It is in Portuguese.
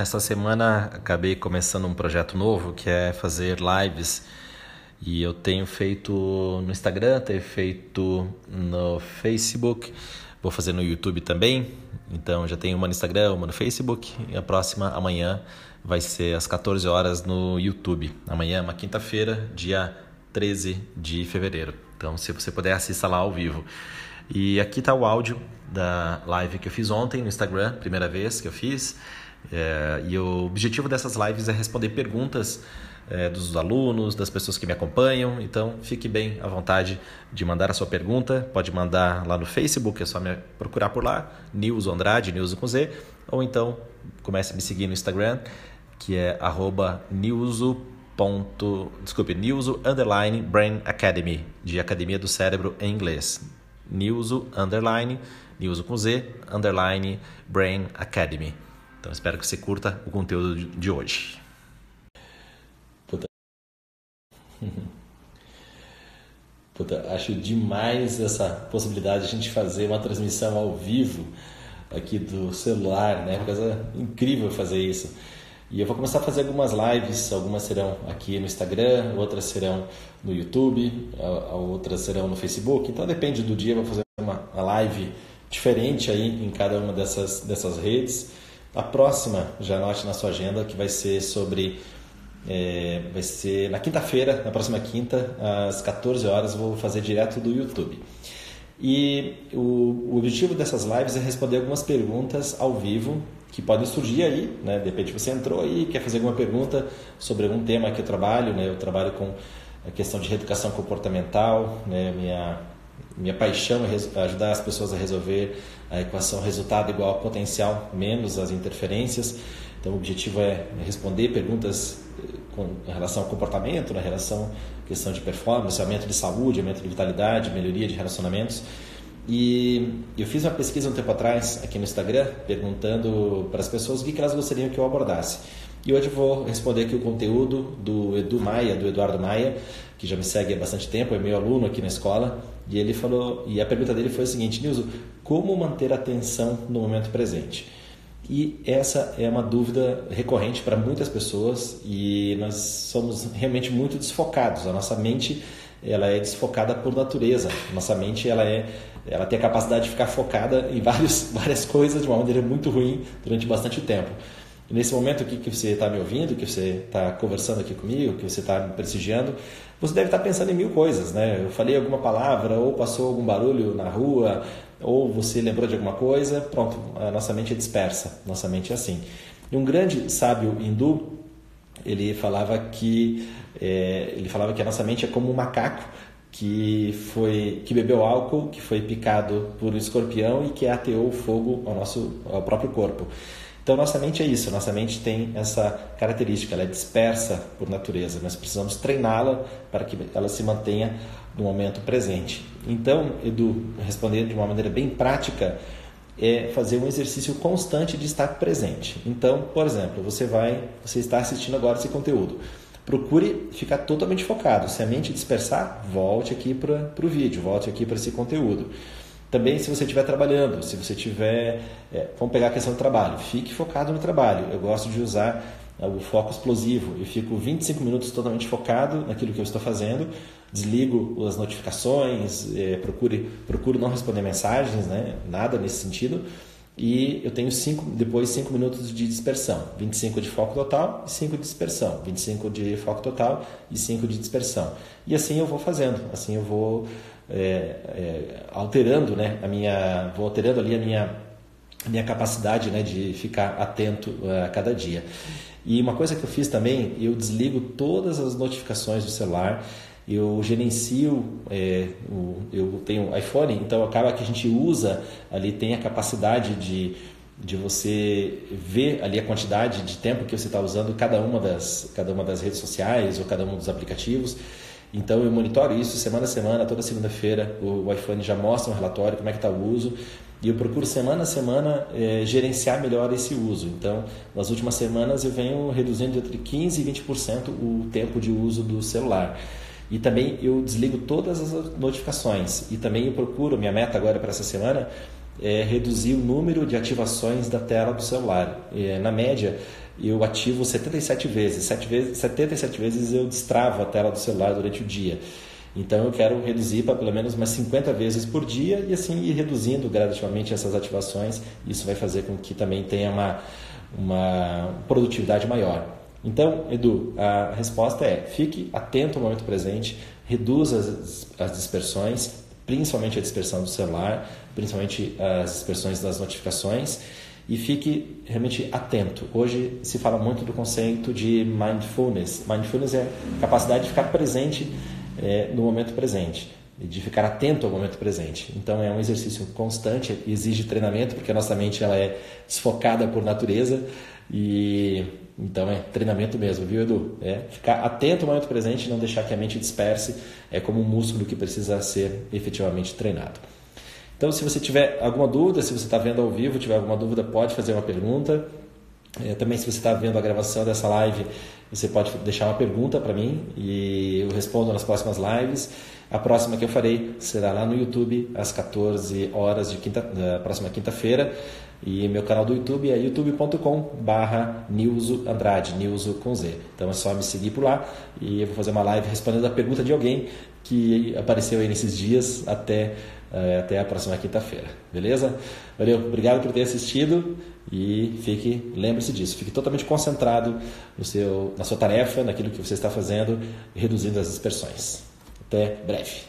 Nessa semana acabei começando um projeto novo que é fazer lives e eu tenho feito no Instagram, tenho feito no Facebook, vou fazer no YouTube também. Então já tenho uma no Instagram, uma no Facebook e a próxima amanhã vai ser às 14 horas no YouTube. Amanhã é uma quinta-feira, dia 13 de fevereiro. Então se você puder assista lá ao vivo. E aqui está o áudio da live que eu fiz ontem no Instagram, primeira vez que eu fiz. É, e o objetivo dessas lives é responder perguntas é, dos alunos, das pessoas que me acompanham. Então, fique bem à vontade de mandar a sua pergunta. Pode mandar lá no Facebook, é só me procurar por lá, Nilson Andrade, Nilson com Z. Ou então, comece a me seguir no Instagram, que é arroba nilso. Ponto, desculpe, Nilso Underline Brain Academy, de Academia do Cérebro em inglês. Nilso Underline, Nilso com Z, Underline Brain Academy. Então espero que você curta o conteúdo de hoje. Puta. Puta, acho demais essa possibilidade de a gente fazer uma transmissão ao vivo aqui do celular, né? Coisa incrível fazer isso. E eu vou começar a fazer algumas lives, algumas serão aqui no Instagram, outras serão no YouTube, outras serão no Facebook. Então depende do dia, eu vou fazer uma live diferente aí em cada uma dessas, dessas redes. A próxima, já anote na sua agenda, que vai ser sobre. É, vai ser na quinta-feira, na próxima quinta, às 14 horas, vou fazer direto do YouTube. E o, o, objetivo dessas lives é responder algumas perguntas ao vivo que podem surgir aí, né? De repente você entrou aí quer fazer alguma pergunta sobre algum tema que eu trabalho, né? Eu trabalho com a questão de reeducação comportamental, né? Minha minha paixão é ajudar as pessoas a resolver a equação resultado igual a potencial menos as interferências. Então, o objetivo é responder perguntas eh, com relação ao comportamento, na relação questão de performance, aumento de saúde, aumento de vitalidade, melhoria de relacionamentos. E eu fiz uma pesquisa um tempo atrás aqui no Instagram, perguntando para as pessoas o que elas gostariam que eu abordasse. E hoje eu vou responder aqui o conteúdo do Edu Maia, do Eduardo Maia, que já me segue há bastante tempo, é meu aluno aqui na escola, e ele falou, e a pergunta dele foi a seguinte, Nilson, como manter a atenção no momento presente? E essa é uma dúvida recorrente para muitas pessoas e nós somos realmente muito desfocados. A nossa mente ela é desfocada por natureza. Nossa mente ela é ela tem a capacidade de ficar focada em vários, várias coisas de uma maneira muito ruim durante bastante tempo. E nesse momento aqui que você está me ouvindo, que você está conversando aqui comigo, que você está me prestigiando, você deve estar tá pensando em mil coisas, né? Eu falei alguma palavra, ou passou algum barulho na rua, ou você lembrou de alguma coisa, pronto, a nossa mente é dispersa, nossa mente é assim. E um grande sábio hindu, ele falava que é, ele falava que a nossa mente é como um macaco que foi que bebeu álcool, que foi picado por um escorpião e que ateou o fogo ao nosso ao próprio corpo. Então, nossa mente é isso, nossa mente tem essa característica, ela é dispersa por natureza, nós precisamos treiná-la para que ela se mantenha no momento presente. Então, Edu, respondendo de uma maneira bem prática, é fazer um exercício constante de estar presente. Então, por exemplo, você vai, você está assistindo agora esse conteúdo. Procure ficar totalmente focado. Se a mente dispersar, volte aqui para o vídeo, volte aqui para esse conteúdo. Também se você estiver trabalhando, se você tiver. É, vamos pegar a questão do trabalho, fique focado no trabalho. Eu gosto de usar é, o foco explosivo. Eu fico 25 minutos totalmente focado naquilo que eu estou fazendo, desligo as notificações, é, procure, procuro não responder mensagens, né? nada nesse sentido. E eu tenho cinco, depois 5 minutos de dispersão, 25 de foco total e 5 de dispersão, 25 de foco total e 5 de dispersão. E assim eu vou fazendo, assim eu vou é, é, alterando, né, a minha, vou alterando ali a minha, a minha capacidade, né, de ficar atento é, a cada dia. E uma coisa que eu fiz também, eu desligo todas as notificações do celular, eu gerencio, é, o, eu tenho iPhone, então acaba que a gente usa ali, tem a capacidade de, de você ver ali a quantidade de tempo que você está usando cada uma, das, cada uma das redes sociais ou cada um dos aplicativos. Então eu monitoro isso semana a semana, toda segunda-feira o iPhone já mostra um relatório, como é que está o uso, e eu procuro semana a semana é, gerenciar melhor esse uso. Então, nas últimas semanas eu venho reduzindo entre 15% e 20% o tempo de uso do celular. E também eu desligo todas as notificações. E também eu procuro, minha meta agora para essa semana é reduzir o número de ativações da tela do celular. É, na média, eu ativo 77 vezes. 7 vezes 77 vezes eu destravo a tela do celular durante o dia. Então eu quero reduzir para pelo menos umas 50 vezes por dia e assim ir reduzindo gradativamente essas ativações. Isso vai fazer com que também tenha uma, uma produtividade maior. Então, Edu, a resposta é: fique atento ao momento presente, reduza as, as dispersões, principalmente a dispersão do celular, principalmente as dispersões das notificações e fique realmente atento. Hoje se fala muito do conceito de mindfulness. Mindfulness é a capacidade de ficar presente é, no momento presente, de ficar atento ao momento presente. Então é um exercício constante, exige treinamento, porque a nossa mente ela é desfocada por natureza e então é treinamento mesmo, viu Edu? É ficar atento ao momento presente, não deixar que a mente disperse, é como um músculo que precisa ser efetivamente treinado. Então, se você tiver alguma dúvida, se você está vendo ao vivo, tiver alguma dúvida, pode fazer uma pergunta. É, também, se você está vendo a gravação dessa live, você pode deixar uma pergunta para mim e eu respondo nas próximas lives. A próxima que eu farei será lá no YouTube, às 14 horas de quinta, da próxima quinta-feira. E meu canal do YouTube é youtube.com barra Nilzo Andrade, Nilzo com Z. Então é só me seguir por lá e eu vou fazer uma live respondendo a pergunta de alguém que apareceu aí nesses dias até até a próxima quinta-feira, beleza? Valeu, obrigado por ter assistido e fique, lembre-se disso, fique totalmente concentrado no seu, na sua tarefa, naquilo que você está fazendo, reduzindo as dispersões. Até breve.